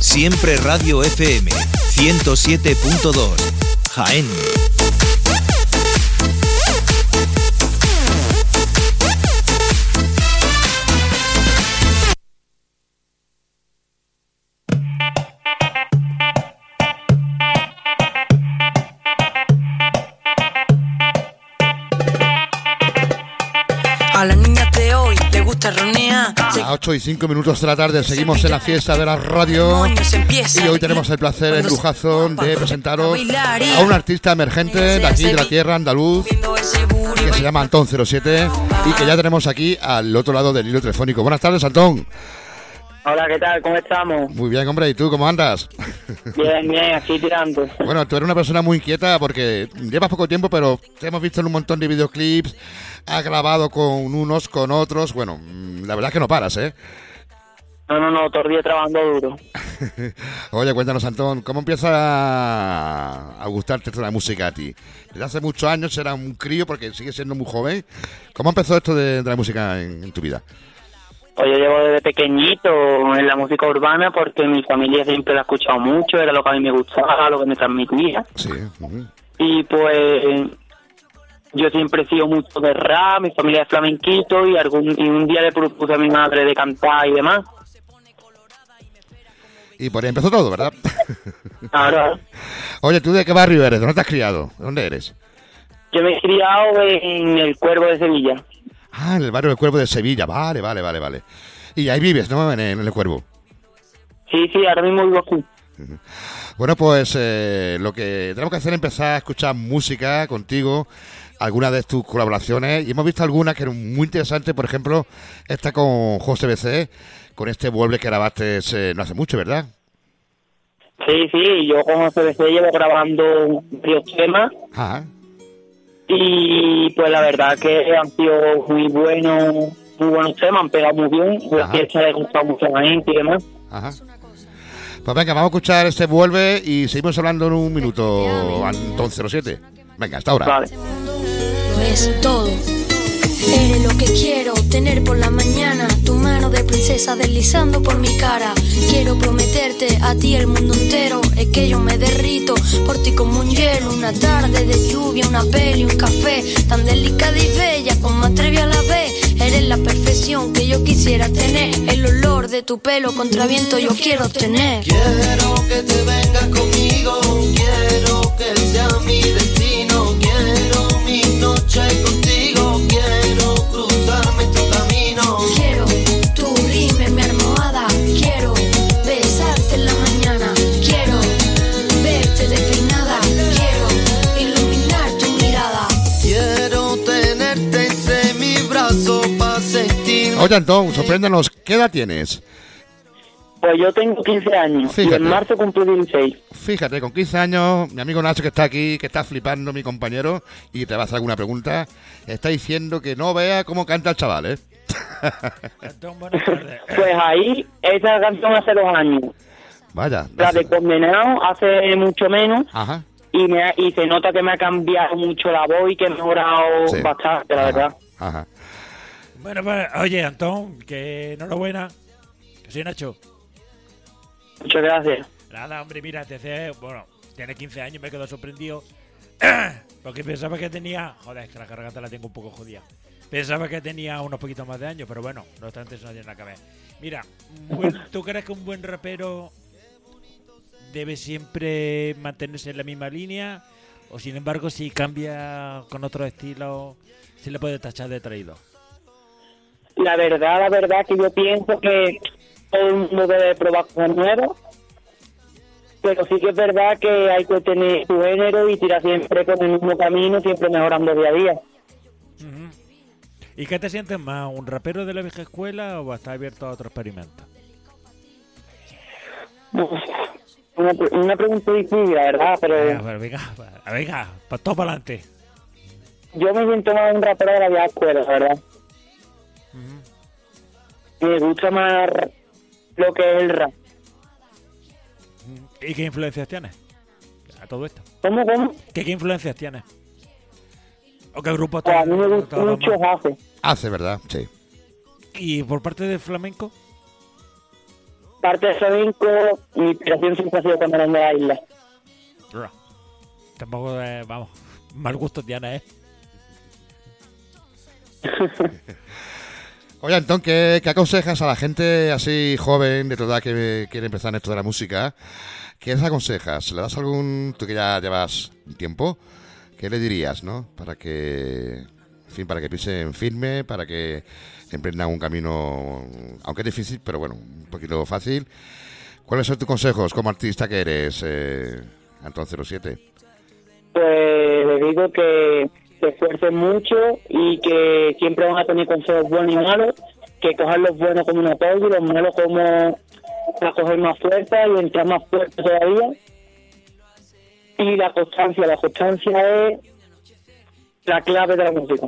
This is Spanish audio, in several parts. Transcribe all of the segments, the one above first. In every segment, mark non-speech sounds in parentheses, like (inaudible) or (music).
Siempre Radio FM 107.2 Jaén. A 8 y 5 minutos de la tarde seguimos en la fiesta de la radio y hoy tenemos el placer, el lujazo de presentaros a un artista emergente de aquí, de la tierra andaluz, que se llama Antón 07 y que ya tenemos aquí al otro lado del hilo telefónico. Buenas tardes, Antón. Hola, ¿qué tal? ¿Cómo estamos? Muy bien, hombre, ¿y tú cómo andas? Bien, bien, aquí tirando. Bueno, tú eres una persona muy inquieta porque llevas poco tiempo, pero te hemos visto en un montón de videoclips, has grabado con unos, con otros. Bueno, la verdad es que no paras, ¿eh? No, no, no, todo el día trabajando duro. (laughs) Oye, cuéntanos, Antón, ¿cómo empieza a, a gustarte la música a ti? Desde hace muchos años era un crío porque sigues siendo muy joven. ¿Cómo empezó esto de, de la música en, en tu vida? Pues yo llevo desde pequeñito en la música urbana porque mi familia siempre la ha escuchado mucho, era lo que a mí me gustaba, lo que me transmitía. Sí. Y pues yo siempre he sido mucho de rap, mi familia es flamenquito y, algún, y un día le propuse a mi madre de cantar y demás. Y por ahí empezó todo, ¿verdad? (laughs) Ahora, Oye, ¿tú de qué barrio eres? ¿Dónde te has criado? ¿De dónde eres? yo me he criado en el Cuervo de Sevilla. Ah, en el barrio del Cuervo de Sevilla. Vale, vale, vale, vale. Y ahí vives, ¿no? En, el Cuervo. Sí, sí, ahora mismo vivo aquí. Bueno, pues eh, lo que tenemos que hacer es empezar a escuchar música contigo, algunas de tus colaboraciones, y hemos visto algunas que eran muy interesantes, por ejemplo, esta con José BC, con este Vuelve que grabaste eh, no hace mucho, ¿verdad? Sí, sí, yo como CBC llevo grabando varios temas Ajá. Y pues la verdad que han sido muy buenos, muy buenos temas, han pegado muy bien, la Ajá. fiesta le ha gustado mucho a la gente y demás. Ajá. Pues venga, vamos a escuchar este Vuelve y seguimos hablando en un minuto, Antón 07. Venga, hasta ahora. Vale. Lo es todo. Eres lo que quiero tener por la mañana. Princesa deslizando por mi cara. Quiero prometerte a ti el mundo entero. Es que yo me derrito por ti como un hielo. Una tarde de lluvia, una peli, un café. Tan delicada y bella como atreve a la vez. Eres la perfección que yo quisiera tener. El olor de tu pelo contra viento yo quiero tener. Quiero que te vengas conmigo, quiero que sea mi destino, quiero mi noche contigo, Oye, Antón, sorpréndenos, ¿qué edad tienes? Pues yo tengo 15 años y Fíjate. en marzo cumplí 16. Fíjate, con 15 años, mi amigo Nacho que está aquí, que está flipando, mi compañero, y te va a hacer alguna pregunta, está diciendo que no vea cómo canta el chaval, ¿eh? (laughs) Pues ahí, esa canción hace dos años. Vaya. La de Condenado hace mucho menos Ajá. y, me ha- y se nota que me ha cambiado mucho la voz y que he mejorado Sí. bastante, la verdad. Ajá. Bueno, pues, oye, Antón, que enhorabuena. Que soy Nacho. Muchas gracias. Nada, hombre, mira, te hace, bueno, tiene 15 años, me quedo sorprendido. (clears throat) Porque pensaba que tenía. Joder, es que la garganta la tengo un poco jodida. Pensaba que tenía unos poquitos más de años, pero bueno, no obstante, eso no tiene nada que ver. Mira, (laughs) ¿tú crees que un buen rapero debe siempre mantenerse en la misma línea? O sin embargo, si cambia con otro estilo, se le puede tachar de traído? La verdad, la verdad que yo pienso que todo el mundo debe probar cosas nuevas, pero sí que es verdad que hay que tener su género y tirar siempre con el mismo camino, siempre mejorando día a día. ¿Y qué te sientes más, un rapero de la vieja escuela o estás abierto a otro experimento? Una, una pregunta difícil, la verdad, pero Venga, venga, venga, pa- todo para adelante. yo me siento más un rapero de la vieja escuela, la verdad. Me gusta más lo que es el rap. ¿Y qué influencias tienes? A todo esto. ¿Cómo, cómo? ¿Qué, qué influencias tienes? ¿O qué grupo Pues a mí me te- gusta te mucho? Jace. Hace, ¿verdad? Sí. ¿Y por parte del flamenco? Parte de flamenco, mi inspiración siempre ha sido Camarón de la Isla. Ra. Tampoco, eh, vamos, (laughs) mal gusto tienes, ¿eh? (laughs) Oye, Antón, ¿qué, qué aconsejas a la gente así joven, de toda edad, que quiere empezar en esto de la música? ¿Qué les aconsejas? ¿Le das algún... tú que ya llevas un tiempo, ¿qué le dirías, no? Para que... En fin, para que pisen firme, para que emprendan un camino, aunque es difícil, pero bueno, un poquito fácil. ¿Cuáles son tus consejos como artista que eres, eh, Antón 07? Pues le digo que se esfuercen mucho y que siempre van a tener consejos buenos y malos, que cojan los buenos como un apoyo y los malos como para coger más fuerza y entrar más fuerte todavía. Y la constancia, la constancia es la clave de la música.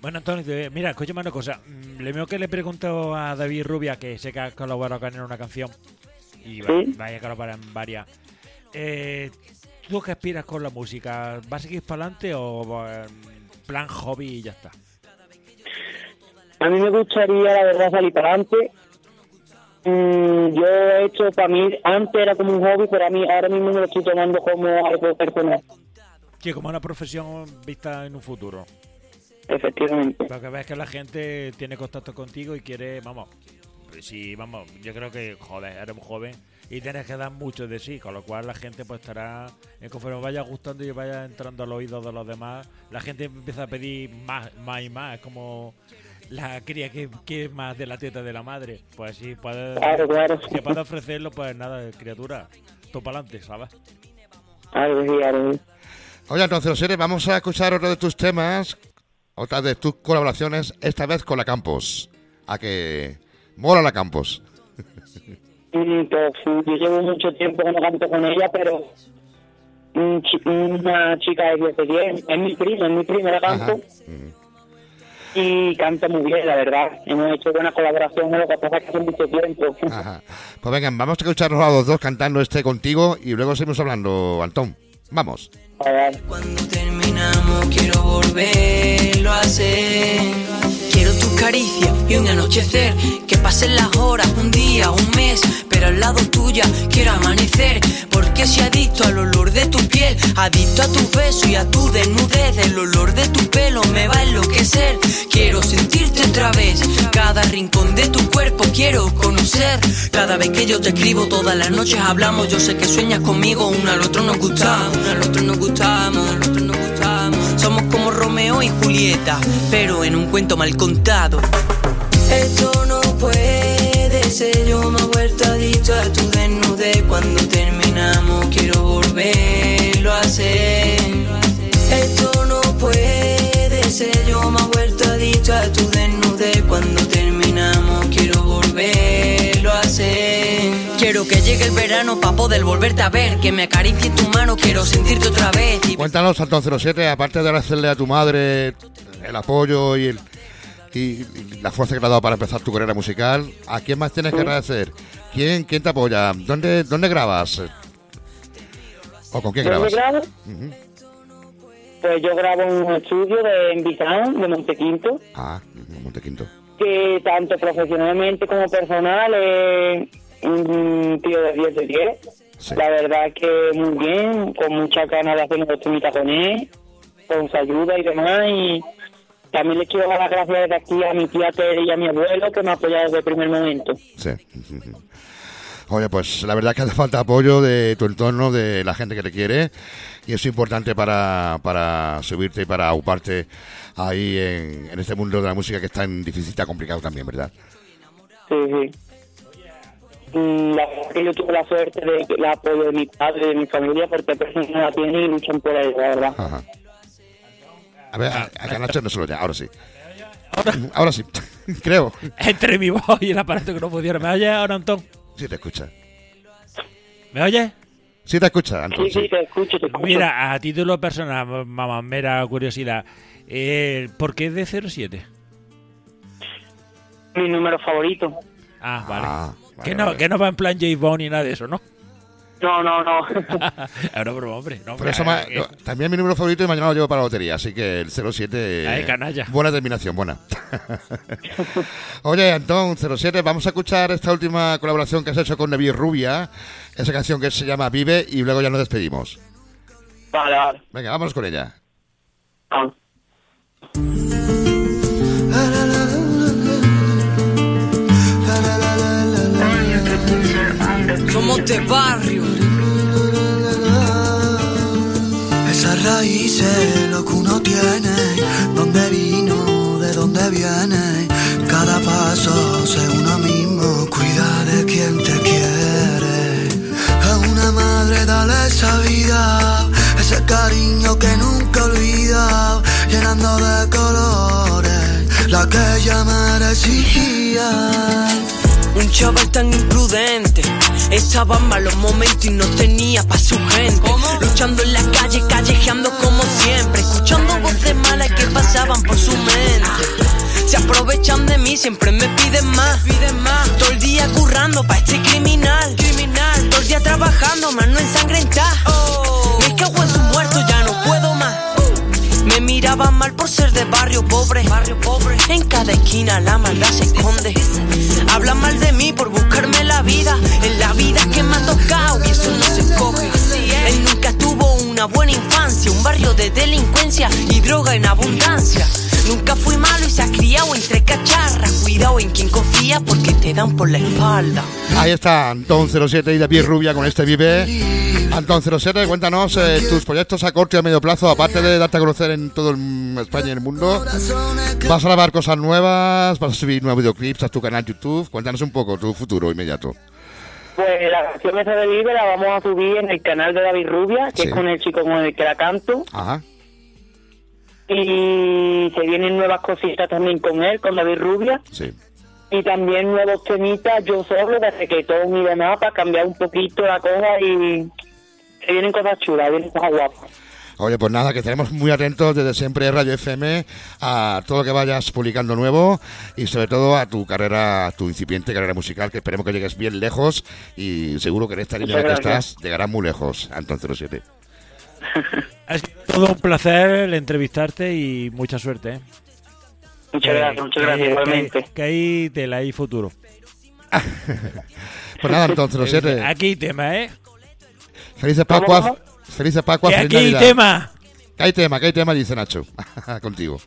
Bueno, Antonio, mira, escúchame una cosa. Mm, Le veo que le pregunto a David Rubia, que sé que ha colaborado con él en una canción, y va- Sí. vaya a colaborar en varias. Eh, ¿Tú qué aspiras con la música? ¿Vas a seguir para adelante o en plan hobby y ya está? A mí me gustaría, la verdad, salir para adelante. Mm, yo he hecho, para mí, antes era como un hobby, pero a mí ahora mismo me lo estoy tomando como algo personal, Sí, como una profesión vista en un futuro. efectivamente. Lo que ves es que la gente tiene contacto contigo y quiere, vamos, pues sí, vamos, yo creo que, joder, eres muy joven y tienes que dar mucho de sí, con lo cual la gente pues estará, eh, conforme vaya gustando y vaya entrando al oído de los demás, la gente empieza a pedir más, más y más, es como la cría que quiere más de la teta de la madre, pues si puedes, Claro, claro. si puedes ofrecerlo, pues nada, criatura, tú para adelante, ¿sabes? Algo sí. Oye, Antón 07, vamos a escuchar otro de tus temas, otra de tus colaboraciones, esta vez con la Campos. A que mola la Campos. Mm, Pues sí, yo llevo mucho tiempo que no canto con ella, pero una chica de 10 de 10, es mi prima, es mi primera canto. Y canta muy bien, la verdad. Hemos hecho buena colaboración, lo que pasa es que hace mucho tiempo. Ajá. Pues vengan, vamos a escucharnos a los dos cantando este contigo y luego seguimos hablando, Antón. Vamos. A ver. Cuando terminamos quiero volverlo a hacer. Quiero tus caricias y un anochecer. Que pasen las horas, un día, un mes. Pero al lado tuya quiero amanecer. Porque soy adicto al olor de tu piel. Adicto a tus besos y a tu desnudez. El olor de tu pelo me va a enloquecer. Quiero sentirte otra vez. Cada rincón de tu cuerpo quiero conocer. Cada vez que yo te escribo, todas las noches hablamos. Yo sé que sueñas conmigo, uno al otro nos gustamos, uno al otro nos gustamos, uno al otro nos gustamos. Somos como Romeo y Julieta, pero en un cuento mal contado. Esto no puede ser, yo me he vuelto adicto a tu desnudez. Cuando terminamos, quiero volverlo a hacer. Esto no puede ser, yo me he vuelto adicto a tu desnudez. Llegue el verano para poder volverte a ver. Que me acaricie tu mano, quiero sentirte otra vez. Y Cuéntanos, Antón 07, aparte de agradecerle a tu madre el apoyo y, el, y, y la fuerza que te ha dado para empezar tu carrera musical, ¿a quién más tienes que agradecer? ¿Quién, quién te apoya? ¿Dónde, dónde grabas? ¿O con quién ¿Dónde grabas? grabo? Pues yo grabo en un estudio de en Bizán, de Montequinto, Ah, Montequinto. que tanto profesionalmente como personal es un tío de 10 de 10. Sí. La verdad que muy bien, con muchas ganas de hacer una costumita con él, con su ayuda y demás. Y también le quiero dar las gracias desde aquí a mi tía Tere y a mi abuelo que me han apoyado desde el primer momento. Sí. Oye, pues la verdad que hace falta apoyo de tu entorno, de la gente que te quiere, y es importante para, para subirte y para ocuparte ahí en, en este mundo de la música que es tan difícil, tan complicado también, ¿verdad? Sí, sí. Mm, La verdad que yo tuve la suerte de que el apoyo de mi padre y de mi familia porque personas no la tienen y luchan por ella, la verdad. Ajá. A ver, a, a que a Nacho no se lo ya, ahora sí. Ahora, sí, (laughs) creo. Entre mi voz y el aparato que no pudiera. ¿Me oyes ahora, Antón? Sí, te escucha. ¿Me oyes? Sí, te escucha, Antón. Sí, sí, te escucho, te escucho. Mira, a título personal, mamá, mera curiosidad. Eh, ¿Por qué es de 07? Mi número favorito. Ah, vale. Ah, que, no, vale. que no va en plan J Bond ni nada de eso, ¿no? No, no, no. (laughs) una broma, hombre. No, Por hombre, eso ma- eh, no, también mi número favorito y mañana lo llevo para la lotería, así que el 07. Ay, canalla. Buena terminación, buena. (laughs) Oye, Antón, 07, vamos a escuchar esta última colaboración que has hecho con Nevi Rubia, esa canción que se llama Vive y luego ya nos despedimos. vale, vale. Venga, vámonos con ella. Ah. De barrio. Esas raíces, lo que uno tiene, dónde vino, de dónde viene, cada paso sé uno mismo, cuida de quien te quiere. A una madre dale esa vida, ese cariño que nunca olvida, llenando de colores la que ella merecía. Un chaval tan imprudente Estaba en malos momentos y no tenía pa' su gente. Luchando en la calle, callejeando como siempre Escuchando voces malas que pasaban por su mente. Se aprovechan de mí, siempre me piden más. Piden más. Todo el día currando pa' este criminal. Criminal. Todo el día trabajando, más no ensangrentar Me cago en su muerto, ya no puedo más. Me miraban mal por ser de barrio pobre. Barrio pobre. En cada esquina la maldad se esconde. Mal de mí por buscarme la vida. En la vida que me ha tocado y eso no se escoge. Él nunca tuvo una buena infancia. Un barrio de delincuencia y droga en abundancia. Nunca fui malo y se ha criado entre cacharras. Cuidado en quien confía porque te dan por la espalda. Ahí está Antón 07 y David Rubia con este Vive. Antón 07, cuéntanos eh, tus proyectos a corto y a medio plazo, aparte de darte a conocer en todo el- España y el mundo. ¿Vas a grabar cosas nuevas? ¿Vas a subir nuevos videoclips a tu canal YouTube? Cuéntanos un poco tu futuro inmediato. Pues la canción esa de Vive la vamos a subir en el canal de David Rubia, que Sí. es con el chico con el que la canto. Ajá. Y se vienen nuevas cositas también con él, con David Rubia. Sí. Y también nuevos temitas yo solo de reggaetón y demás para cambiar un poquito la cosa y se vienen cosas chulas, vienen cosas guapas. Oye, pues nada, que estaremos muy atentos desde siempre Radio FM a todo lo que vayas publicando nuevo y sobre todo a tu carrera, a tu incipiente carrera musical, que esperemos que llegues bien lejos y seguro que en esta línea en la que estás llegarás muy lejos, Antón 07. (laughs) Ha sido todo un placer el entrevistarte y mucha suerte. ¿eh? Muchas gracias, muchas gracias, que- igualmente. Que, que hay tela, hay futuro. (laughs) Pues nada, Antón 07. (laughs) Aquí tema, ¿eh? Felices ¿Cómo, Pascuas. cómo? Felices Pascuas, Que feliz aquí hay Navidad. tema. Que hay tema, que hay tema, dice Nacho. (laughs) Contigo.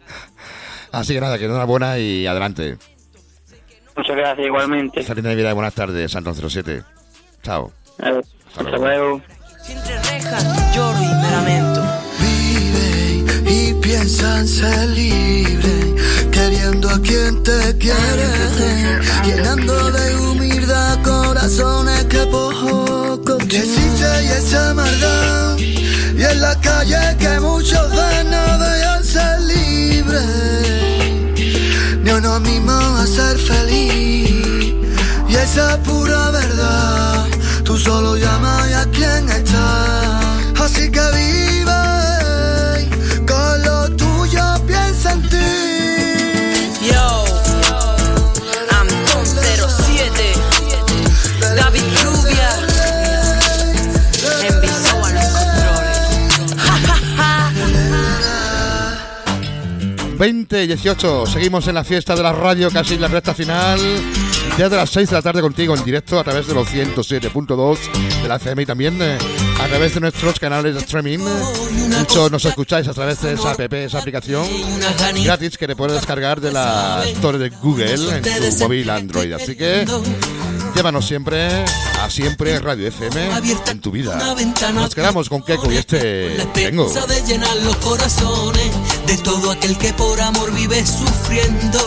Así que nada, que enhorabuena y adelante. Muchas gracias, igualmente. Feliz Navidad y buenas tardes, Antón 07. Chao. Eh, Hasta luego. Entre rejas, lloro y me lamento. Vive y piensa en ser libre, queriendo a quien te quiere, llenando de y esa maldad, y en la calle que muchos ven no dejan ser libres, ni uno mismo a ser feliz, y esa pura verdad, tú solo llamas a quien está, 20 y 18. Seguimos en la fiesta de la radio, casi en la recta final. Desde las 6 de la tarde contigo en directo a través de los 107.2 de la FM y también eh, a través de nuestros canales de streaming. Muchos nos escucháis a través de esa app, esa aplicación gratis que te puedes descargar de la Store de Google en tu móvil Android. Así que llévanos siempre a siempre Radio FM en tu vida. Nos quedamos con Keiko y este La tengo. de llenar los corazones de todo aquel que por amor vive sufriendo.